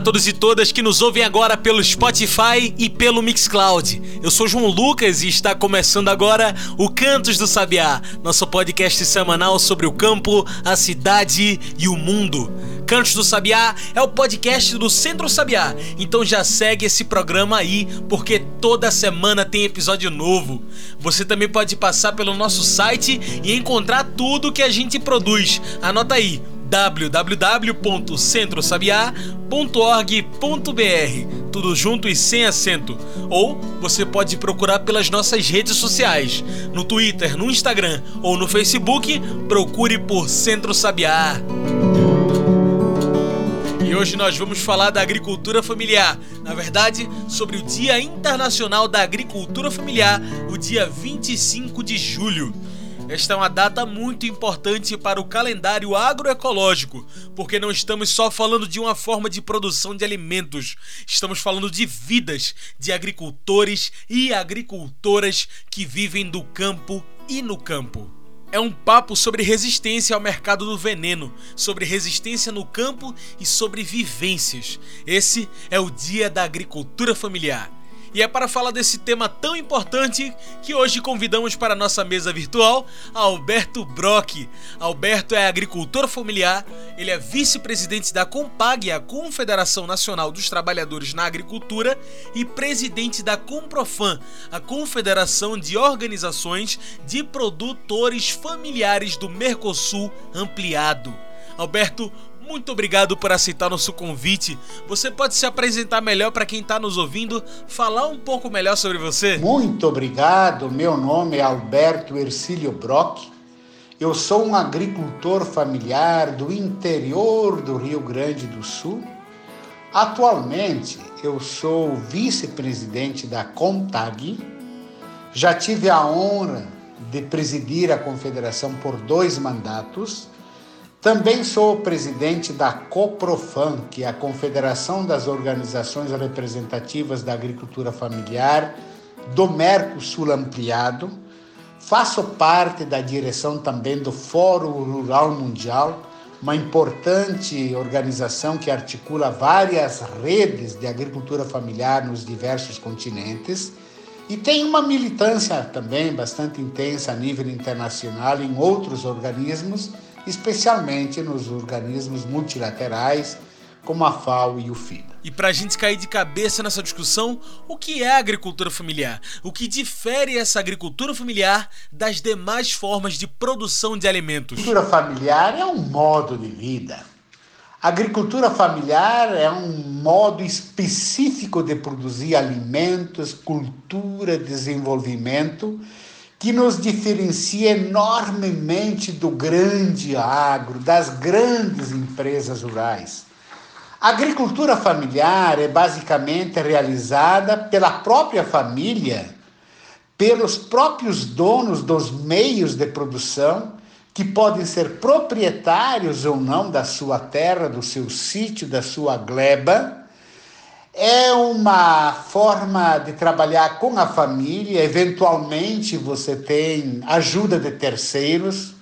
A todos e todas que nos ouvem agora pelo Spotify e pelo Mixcloud. Eu sou João Lucas e está começando agora o Cantos do Sabiá, nosso podcast semanal sobre o campo, a cidade e o mundo. Cantos do Sabiá é o podcast do Centro Sabiá, então já segue esse programa aí, porque toda semana tem episódio novo. Você também pode passar pelo nosso site e encontrar tudo que a gente produz. Anota aí www.centrosabiá.org.br, tudo junto e sem acento. Ou você pode procurar pelas nossas redes sociais, no Twitter, no Instagram ou no Facebook, procure por Centro Sabiá. E hoje nós vamos falar da agricultura familiar. Na verdade, sobre o Dia Internacional da Agricultura Familiar, o dia 25 de julho. Esta é uma data muito importante para o calendário agroecológico, porque não estamos só falando de uma forma de produção de alimentos, estamos falando de vidas de agricultores e agricultoras que vivem do campo e no campo. É um papo sobre resistência ao mercado do veneno, sobre resistência no campo e sobre vivências. Esse é o Dia da Agricultura Familiar. E é para falar desse tema tão importante que hoje convidamos para a nossa mesa virtual Alberto Brock. Alberto é agricultor familiar, ele é vice-presidente da Compag, a Confederação Nacional dos Trabalhadores na Agricultura, e presidente da Comprofam, a Confederação de Organizações de Produtores Familiares do Mercosul Ampliado. Alberto, muito obrigado por aceitar nosso convite. Você pode se apresentar melhor para quem está nos ouvindo, falar um pouco melhor sobre você? Muito obrigado. Meu nome é Alberto Ercílio Brock. Eu sou um agricultor familiar do interior do Rio Grande do Sul. Atualmente, eu sou vice-presidente da CONTAG. Já tive a honra de presidir a confederação por dois mandatos também sou presidente da COPROFAM, que é a Confederação das Organizações Representativas da Agricultura Familiar do Mercosul Ampliado. Faço parte da direção também do Fórum Rural Mundial, uma importante organização que articula várias redes de agricultura familiar nos diversos continentes. E tem uma militância também bastante intensa a nível internacional em outros organismos especialmente nos organismos multilaterais como a FAO e o FIDA. E para a gente cair de cabeça nessa discussão, o que é a agricultura familiar? O que difere essa agricultura familiar das demais formas de produção de alimentos? A agricultura familiar é um modo de vida. A agricultura familiar é um modo específico de produzir alimentos, cultura, desenvolvimento que nos diferencia enormemente do grande agro, das grandes empresas rurais. A agricultura familiar é basicamente realizada pela própria família, pelos próprios donos dos meios de produção, que podem ser proprietários ou não da sua terra, do seu sítio, da sua gleba é uma forma de trabalhar com a família, eventualmente você tem ajuda de terceiros.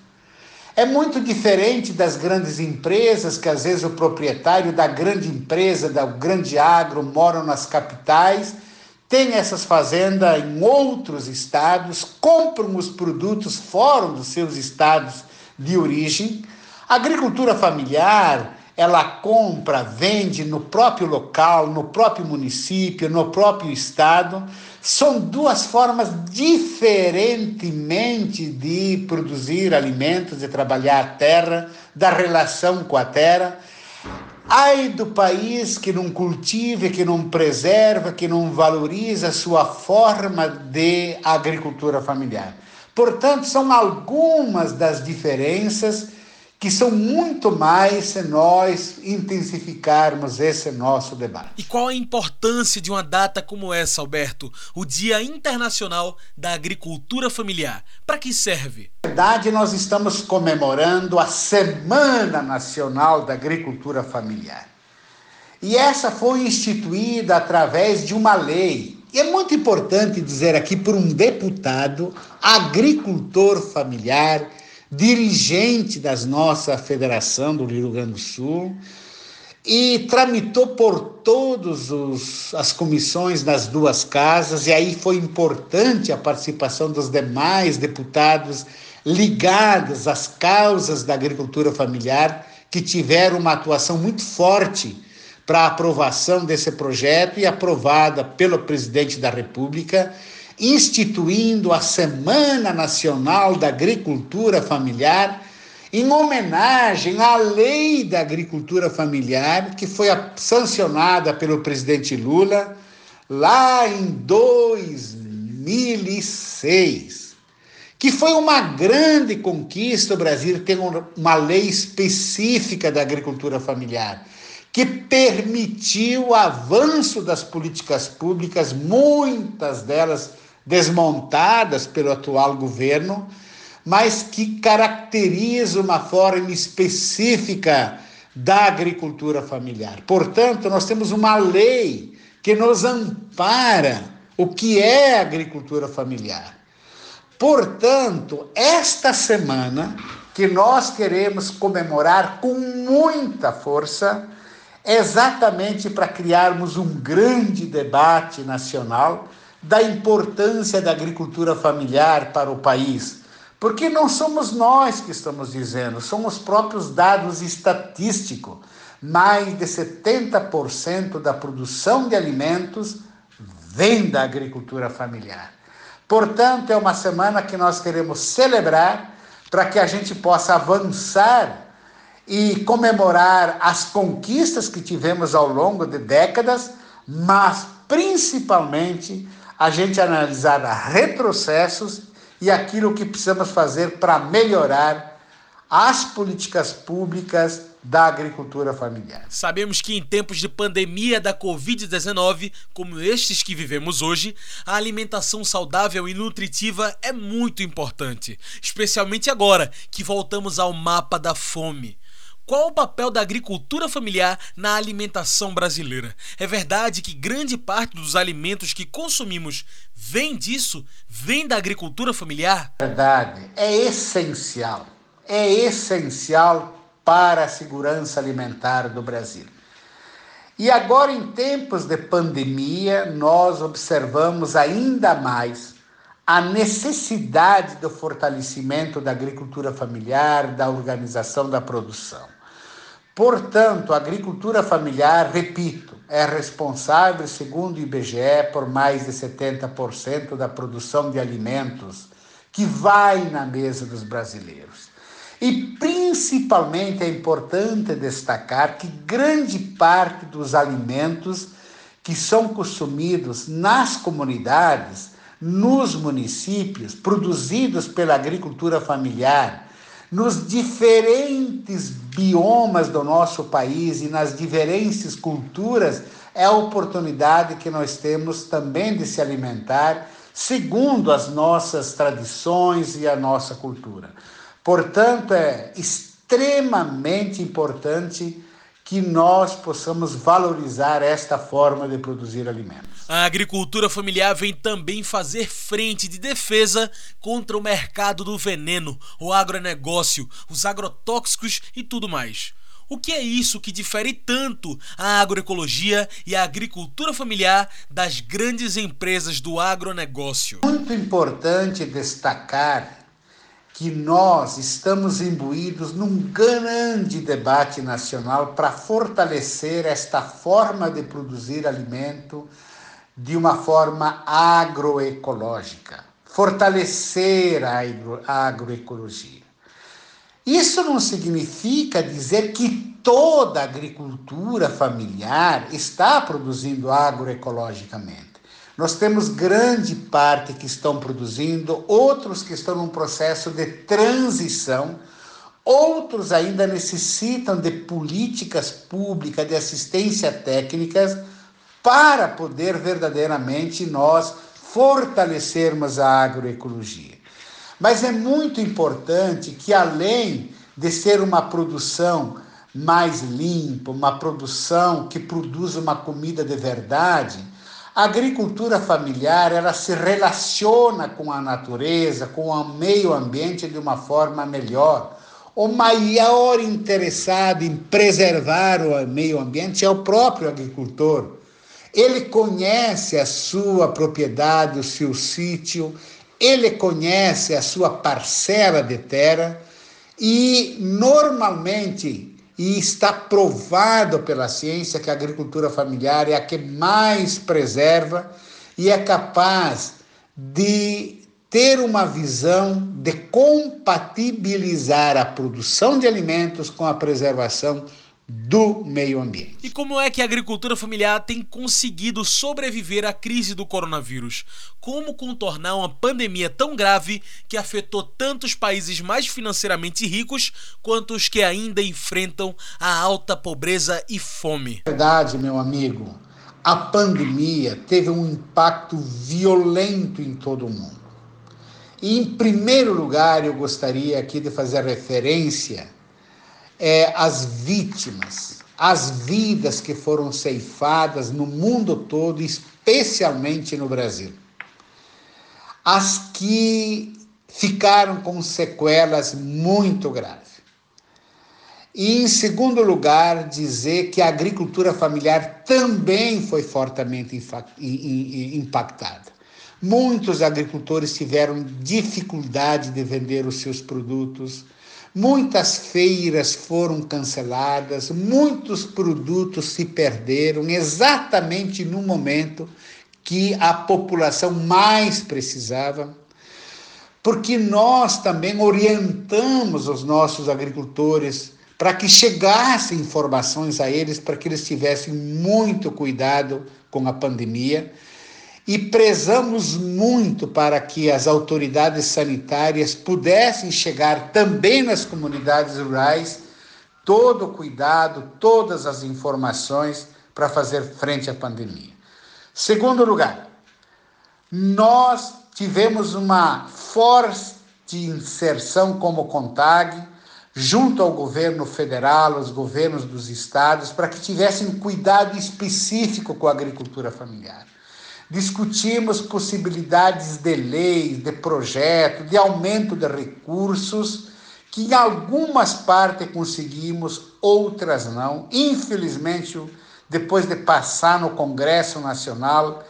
É muito diferente das grandes empresas, que às vezes o proprietário da grande empresa, da grande agro, mora nas capitais, tem essas fazendas em outros estados, compram os produtos fora dos seus estados de origem. A agricultura familiar ela compra, vende no próprio local, no próprio município, no próprio estado. São duas formas diferentemente de produzir alimentos, de trabalhar a terra, da relação com a terra. Ai do país que não cultive, que não preserva, que não valoriza a sua forma de agricultura familiar. Portanto, são algumas das diferenças que são muito mais se nós intensificarmos esse nosso debate. E qual a importância de uma data como essa, Alberto? O Dia Internacional da Agricultura Familiar. Para que serve? Na verdade, nós estamos comemorando a Semana Nacional da Agricultura Familiar. E essa foi instituída através de uma lei. E é muito importante dizer aqui por um deputado, agricultor familiar, dirigente das nossa federação do Rio Grande do Sul, e tramitou por todas as comissões das duas casas, e aí foi importante a participação dos demais deputados ligados às causas da agricultura familiar, que tiveram uma atuação muito forte para a aprovação desse projeto e aprovada pelo presidente da República instituindo a Semana Nacional da Agricultura Familiar em homenagem à Lei da Agricultura Familiar, que foi sancionada pelo presidente Lula lá em 2006, que foi uma grande conquista. O Brasil ter uma lei específica da agricultura familiar, que permitiu o avanço das políticas públicas, muitas delas desmontadas pelo atual governo, mas que caracteriza uma forma específica da agricultura familiar. Portanto, nós temos uma lei que nos ampara o que é agricultura familiar. Portanto, esta semana que nós queremos comemorar com muita força, exatamente para criarmos um grande debate nacional da importância da agricultura familiar para o país. Porque não somos nós que estamos dizendo, são os próprios dados estatísticos. Mais de 70% da produção de alimentos vem da agricultura familiar. Portanto, é uma semana que nós queremos celebrar para que a gente possa avançar e comemorar as conquistas que tivemos ao longo de décadas, mas principalmente a gente analisar retrocessos e aquilo que precisamos fazer para melhorar as políticas públicas da agricultura familiar. Sabemos que em tempos de pandemia da Covid-19, como estes que vivemos hoje, a alimentação saudável e nutritiva é muito importante, especialmente agora que voltamos ao mapa da fome. Qual o papel da agricultura familiar na alimentação brasileira? É verdade que grande parte dos alimentos que consumimos vem disso? Vem da agricultura familiar? Verdade, é essencial. É essencial para a segurança alimentar do Brasil. E agora, em tempos de pandemia, nós observamos ainda mais a necessidade do fortalecimento da agricultura familiar, da organização da produção. Portanto, a agricultura familiar, repito, é responsável, segundo o IBGE, por mais de 70% da produção de alimentos que vai na mesa dos brasileiros. E principalmente é importante destacar que grande parte dos alimentos que são consumidos nas comunidades, nos municípios, produzidos pela agricultura familiar, nos diferentes biomas do nosso país e nas diferentes culturas, é a oportunidade que nós temos também de se alimentar segundo as nossas tradições e a nossa cultura. Portanto, é extremamente importante que nós possamos valorizar esta forma de produzir alimentos. A agricultura familiar vem também fazer frente de defesa contra o mercado do veneno, o agronegócio, os agrotóxicos e tudo mais. O que é isso que difere tanto a agroecologia e a agricultura familiar das grandes empresas do agronegócio? Muito importante destacar que nós estamos imbuídos num grande debate nacional para fortalecer esta forma de produzir alimento de uma forma agroecológica, fortalecer a, agro, a agroecologia. Isso não significa dizer que toda agricultura familiar está produzindo agroecologicamente. Nós temos grande parte que estão produzindo, outros que estão num processo de transição, Outros ainda necessitam de políticas públicas, de assistência técnicas, para poder verdadeiramente nós fortalecermos a agroecologia. Mas é muito importante que, além de ser uma produção mais limpa, uma produção que produz uma comida de verdade, a agricultura familiar ela se relaciona com a natureza, com o meio ambiente de uma forma melhor o maior interessado em preservar o meio ambiente é o próprio agricultor. Ele conhece a sua propriedade, o seu sítio, ele conhece a sua parcela de terra e, normalmente, e está provado pela ciência que a agricultura familiar é a que mais preserva e é capaz de ter uma visão de compatibilizar a produção de alimentos com a preservação do meio ambiente. E como é que a agricultura familiar tem conseguido sobreviver à crise do coronavírus? Como contornar uma pandemia tão grave que afetou tantos países mais financeiramente ricos quanto os que ainda enfrentam a alta pobreza e fome? Verdade, meu amigo. A pandemia teve um impacto violento em todo o mundo. E, em primeiro lugar, eu gostaria aqui de fazer referência é, às vítimas, às vidas que foram ceifadas no mundo todo, especialmente no Brasil. As que ficaram com sequelas muito graves. E, em segundo lugar, dizer que a agricultura familiar também foi fortemente impactada. Muitos agricultores tiveram dificuldade de vender os seus produtos, muitas feiras foram canceladas, muitos produtos se perderam exatamente no momento que a população mais precisava, porque nós também orientamos os nossos agricultores para que chegassem informações a eles, para que eles tivessem muito cuidado com a pandemia e prezamos muito para que as autoridades sanitárias pudessem chegar também nas comunidades rurais todo o cuidado, todas as informações para fazer frente à pandemia. Segundo lugar, nós tivemos uma forte inserção como CONTAG junto ao governo federal, aos governos dos estados, para que tivessem cuidado específico com a agricultura familiar discutimos possibilidades de leis, de projeto, de aumento de recursos, que em algumas partes conseguimos, outras não. Infelizmente, depois de passar no Congresso Nacional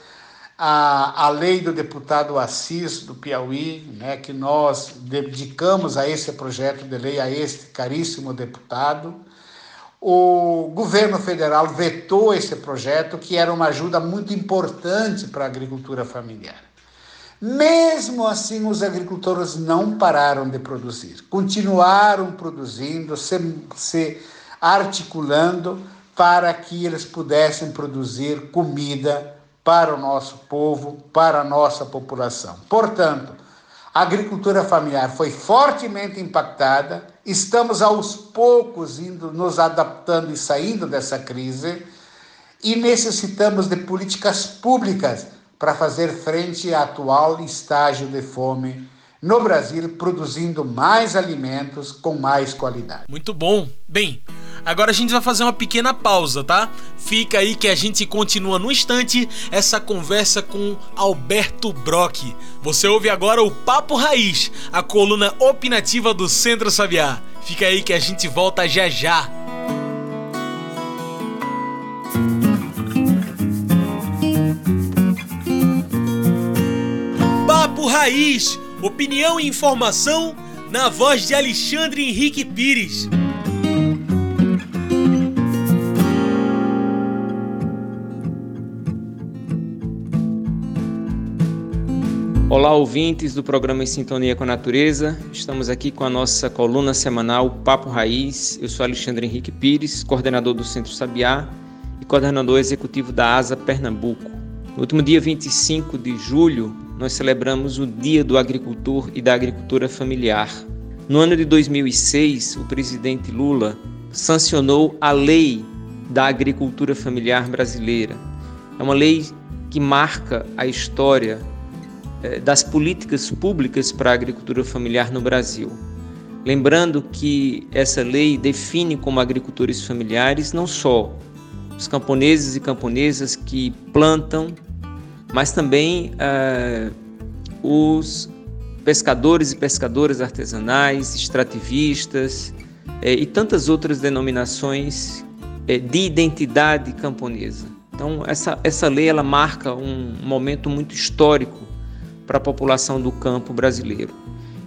a, a lei do deputado Assis do Piauí, né, que nós dedicamos a esse projeto de lei, a este caríssimo deputado, o governo federal vetou esse projeto, que era uma ajuda muito importante para a agricultura familiar. Mesmo assim, os agricultores não pararam de produzir, continuaram produzindo, se, se articulando para que eles pudessem produzir comida para o nosso povo, para a nossa população. Portanto, a agricultura familiar foi fortemente impactada, estamos aos poucos indo nos adaptando e saindo dessa crise e necessitamos de políticas públicas para fazer frente ao atual estágio de fome no Brasil, produzindo mais alimentos com mais qualidade. Muito bom. Bem, Agora a gente vai fazer uma pequena pausa, tá? Fica aí que a gente continua no instante essa conversa com Alberto Brock. Você ouve agora o Papo Raiz, a coluna opinativa do Centro Sabiá. Fica aí que a gente volta já já. Papo Raiz, opinião e informação na voz de Alexandre Henrique Pires. Olá, ouvintes do programa Em Sintonia com a Natureza. Estamos aqui com a nossa coluna semanal Papo Raiz. Eu sou Alexandre Henrique Pires, coordenador do Centro Sabiá e coordenador executivo da ASA Pernambuco. No último dia 25 de julho, nós celebramos o Dia do Agricultor e da Agricultura Familiar. No ano de 2006, o presidente Lula sancionou a Lei da Agricultura Familiar Brasileira. É uma lei que marca a história eh, das políticas públicas para a agricultura familiar no Brasil. Lembrando que essa lei define como agricultores familiares não só os camponeses e camponesas que plantam, mas também uh, os pescadores e pescadoras artesanais, extrativistas uh, e tantas outras denominações uh, de identidade camponesa. Então essa, essa lei ela marca um momento muito histórico para a população do campo brasileiro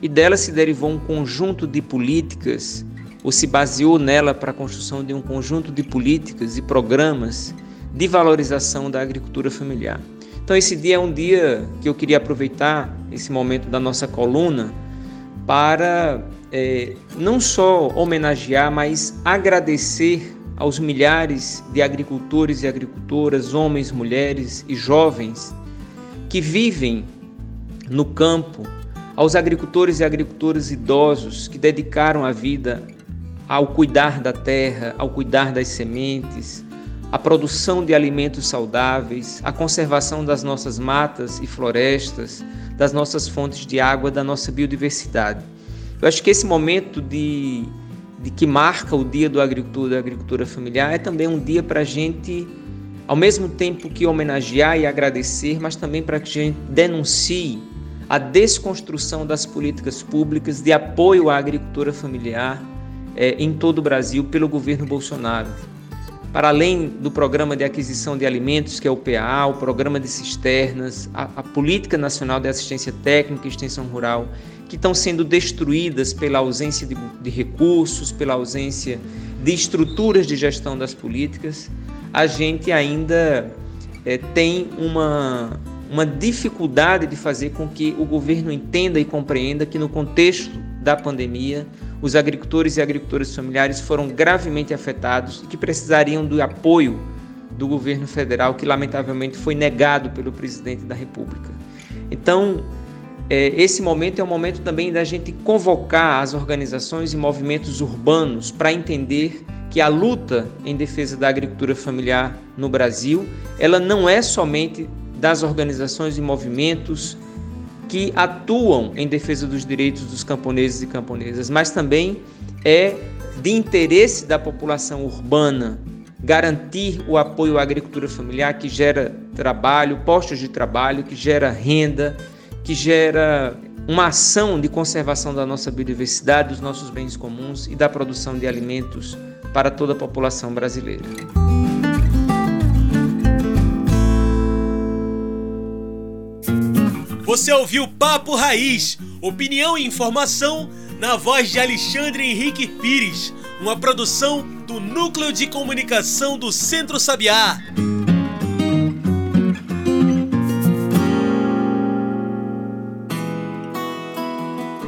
e dela se derivou um conjunto de políticas, ou se baseou nela para a construção de um conjunto de políticas e programas de valorização da agricultura familiar. Então, esse dia é um dia que eu queria aproveitar, esse momento da nossa coluna, para é, não só homenagear, mas agradecer aos milhares de agricultores e agricultoras, homens, mulheres e jovens que vivem no campo aos agricultores e agricultoras idosos que dedicaram a vida ao cuidar da terra, ao cuidar das sementes, à produção de alimentos saudáveis, à conservação das nossas matas e florestas, das nossas fontes de água, da nossa biodiversidade. Eu acho que esse momento de, de que marca o Dia do Agricultor da Agricultura Familiar é também um dia para a gente, ao mesmo tempo que homenagear e agradecer, mas também para que a gente denuncie a desconstrução das políticas públicas de apoio à agricultura familiar é, em todo o Brasil pelo governo Bolsonaro. Para além do programa de aquisição de alimentos, que é o PAA, o programa de cisternas, a, a Política Nacional de Assistência Técnica e Extensão Rural, que estão sendo destruídas pela ausência de, de recursos, pela ausência de estruturas de gestão das políticas, a gente ainda é, tem uma, uma dificuldade de fazer com que o governo entenda e compreenda que, no contexto da pandemia, os agricultores e agricultoras familiares foram gravemente afetados e que precisariam do apoio do governo federal, que lamentavelmente foi negado pelo presidente da República. Então, é, esse momento é um momento também da gente convocar as organizações e movimentos urbanos para entender que a luta em defesa da agricultura familiar no Brasil, ela não é somente das organizações e movimentos que atuam em defesa dos direitos dos camponeses e camponesas, mas também é de interesse da população urbana garantir o apoio à agricultura familiar que gera trabalho, postos de trabalho, que gera renda, que gera uma ação de conservação da nossa biodiversidade, dos nossos bens comuns e da produção de alimentos para toda a população brasileira. Você ouviu Papo Raiz, opinião e informação na voz de Alexandre Henrique Pires, uma produção do Núcleo de Comunicação do Centro Sabiá.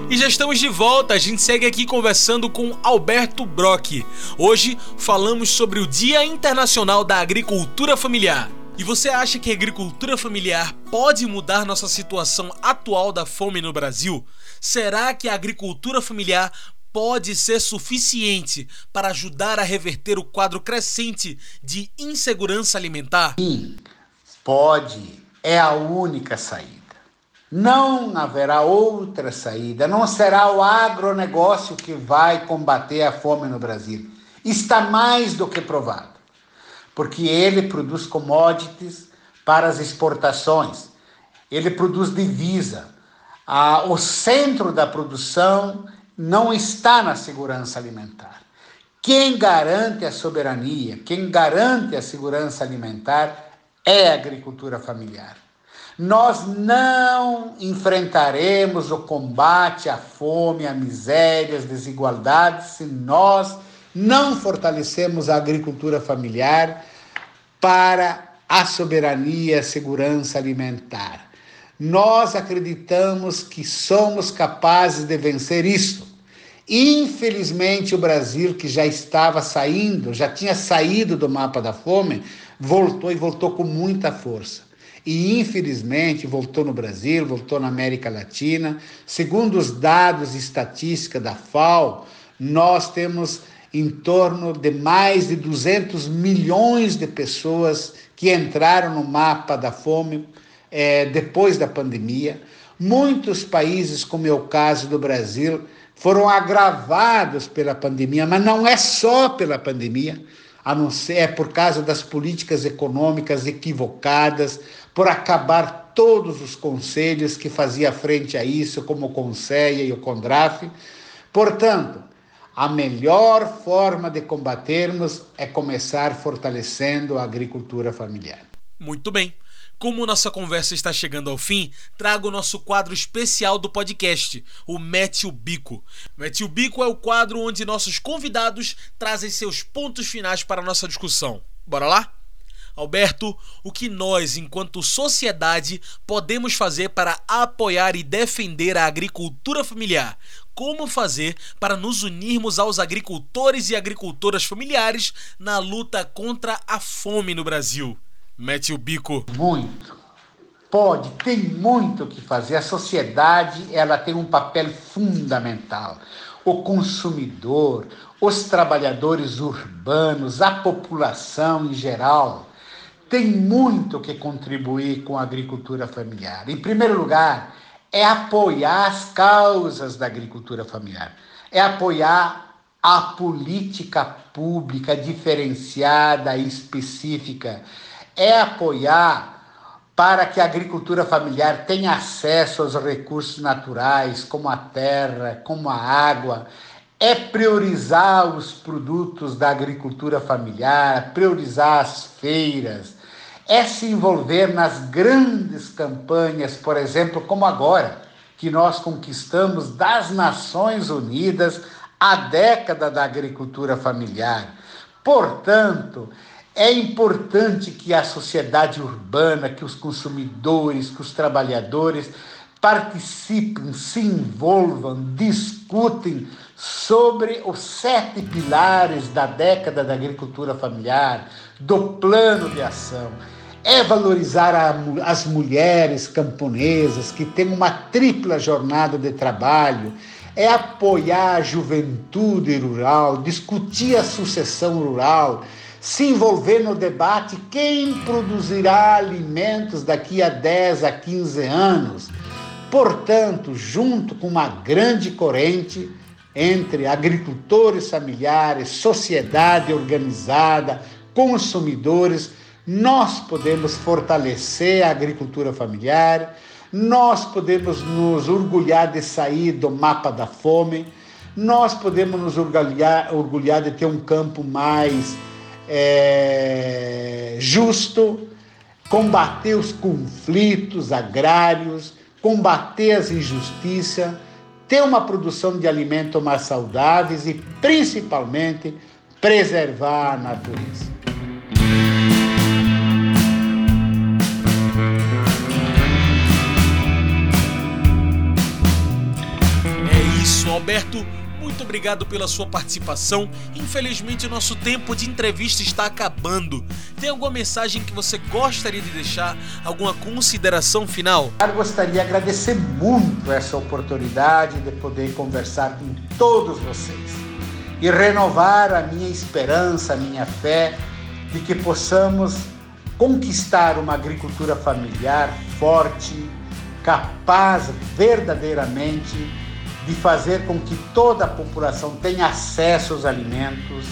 E já estamos de volta, a gente segue aqui conversando com Alberto Brock. Hoje falamos sobre o Dia Internacional da Agricultura Familiar. E você acha que a agricultura familiar pode mudar nossa situação atual da fome no Brasil? Será que a agricultura familiar pode ser suficiente para ajudar a reverter o quadro crescente de insegurança alimentar? Sim, pode. É a única saída. Não haverá outra saída. Não será o agronegócio que vai combater a fome no Brasil. Está mais do que provado porque ele produz commodities para as exportações, ele produz divisa. Ah, o centro da produção não está na segurança alimentar. Quem garante a soberania, quem garante a segurança alimentar é a agricultura familiar. Nós não enfrentaremos o combate à fome, à miséria, às desigualdades se nós não fortalecemos a agricultura familiar para a soberania e a segurança alimentar. Nós acreditamos que somos capazes de vencer isso. Infelizmente, o Brasil, que já estava saindo, já tinha saído do mapa da fome, voltou e voltou com muita força. e infelizmente voltou no Brasil, voltou na América Latina. Segundo os dados estatísticos da FAO, nós temos em torno de mais de 200 milhões de pessoas que entraram no mapa da fome é, depois da pandemia. Muitos países, como é o caso do Brasil, foram agravados pela pandemia, mas não é só pela pandemia, a não ser é por causa das políticas econômicas equivocadas, por acabar todos os conselhos que fazia frente a isso, como o Conselho e o Condraf. Portanto, a melhor forma de combatermos é começar fortalecendo a agricultura familiar. Muito bem. Como nossa conversa está chegando ao fim, trago o nosso quadro especial do podcast, o Mete o Bico. Mete o Bico é o quadro onde nossos convidados trazem seus pontos finais para a nossa discussão. Bora lá? Alberto, o que nós, enquanto sociedade, podemos fazer para apoiar e defender a agricultura familiar? Como fazer para nos unirmos aos agricultores e agricultoras familiares na luta contra a fome no Brasil? Mete o bico. Muito. Pode, tem muito o que fazer. A sociedade, ela tem um papel fundamental. O consumidor, os trabalhadores urbanos, a população em geral, tem muito que contribuir com a agricultura familiar. Em primeiro lugar, é apoiar as causas da agricultura familiar, é apoiar a política pública diferenciada e específica, é apoiar para que a agricultura familiar tenha acesso aos recursos naturais, como a terra, como a água, é priorizar os produtos da agricultura familiar, priorizar as feiras, é se envolver nas grandes campanhas, por exemplo, como agora, que nós conquistamos das Nações Unidas a década da agricultura familiar. Portanto, é importante que a sociedade urbana, que os consumidores, que os trabalhadores participem, se envolvam, discutem sobre os sete pilares da década da agricultura familiar, do plano de ação é valorizar a, as mulheres camponesas que têm uma tripla jornada de trabalho, é apoiar a juventude rural, discutir a sucessão rural, se envolver no debate quem produzirá alimentos daqui a 10 a 15 anos. Portanto, junto com uma grande corrente entre agricultores familiares, sociedade organizada, consumidores, nós podemos fortalecer a agricultura familiar, nós podemos nos orgulhar de sair do mapa da fome, nós podemos nos orgulhar, orgulhar de ter um campo mais é, justo, combater os conflitos agrários, combater as injustiças, ter uma produção de alimentos mais saudáveis e, principalmente, preservar a natureza. Alberto, muito obrigado pela sua participação. Infelizmente, nosso tempo de entrevista está acabando. Tem alguma mensagem que você gostaria de deixar? Alguma consideração final? Eu gostaria de agradecer muito essa oportunidade de poder conversar com todos vocês e renovar a minha esperança, a minha fé de que possamos conquistar uma agricultura familiar forte, capaz verdadeiramente de fazer com que toda a população tenha acesso aos alimentos,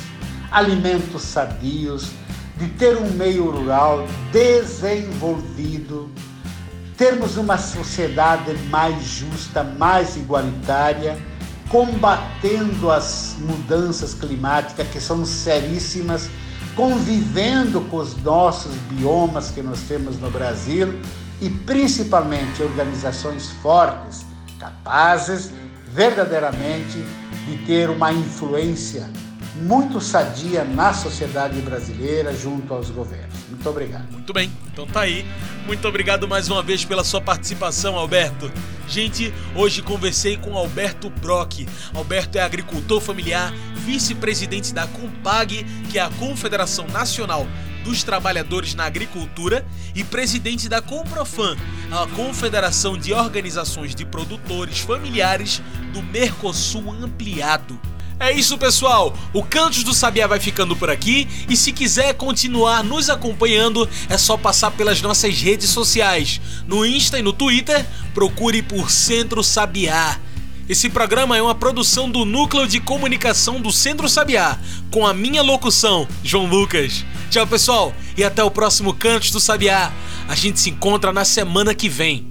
alimentos sadios, de ter um meio rural desenvolvido, termos uma sociedade mais justa, mais igualitária, combatendo as mudanças climáticas que são seríssimas, convivendo com os nossos biomas que nós temos no Brasil e principalmente organizações fortes, capazes verdadeiramente de ter uma influência muito sadia na sociedade brasileira junto aos governos. Muito obrigado. Muito bem, então tá aí. Muito obrigado mais uma vez pela sua participação, Alberto. Gente, hoje conversei com Alberto Brock. Alberto é agricultor familiar, vice-presidente da COMPAG, que é a Confederação Nacional dos Trabalhadores na Agricultura e presidente da Comprofam, a Confederação de Organizações de Produtores Familiares do Mercosul Ampliado. É isso, pessoal. O Cantos do Sabiá vai ficando por aqui e se quiser continuar nos acompanhando, é só passar pelas nossas redes sociais. No Insta e no Twitter, procure por Centro Sabiá. Esse programa é uma produção do Núcleo de Comunicação do Centro Sabiá, com a minha locução, João Lucas. Tchau, pessoal, e até o próximo Cantos do Sabiá. A gente se encontra na semana que vem.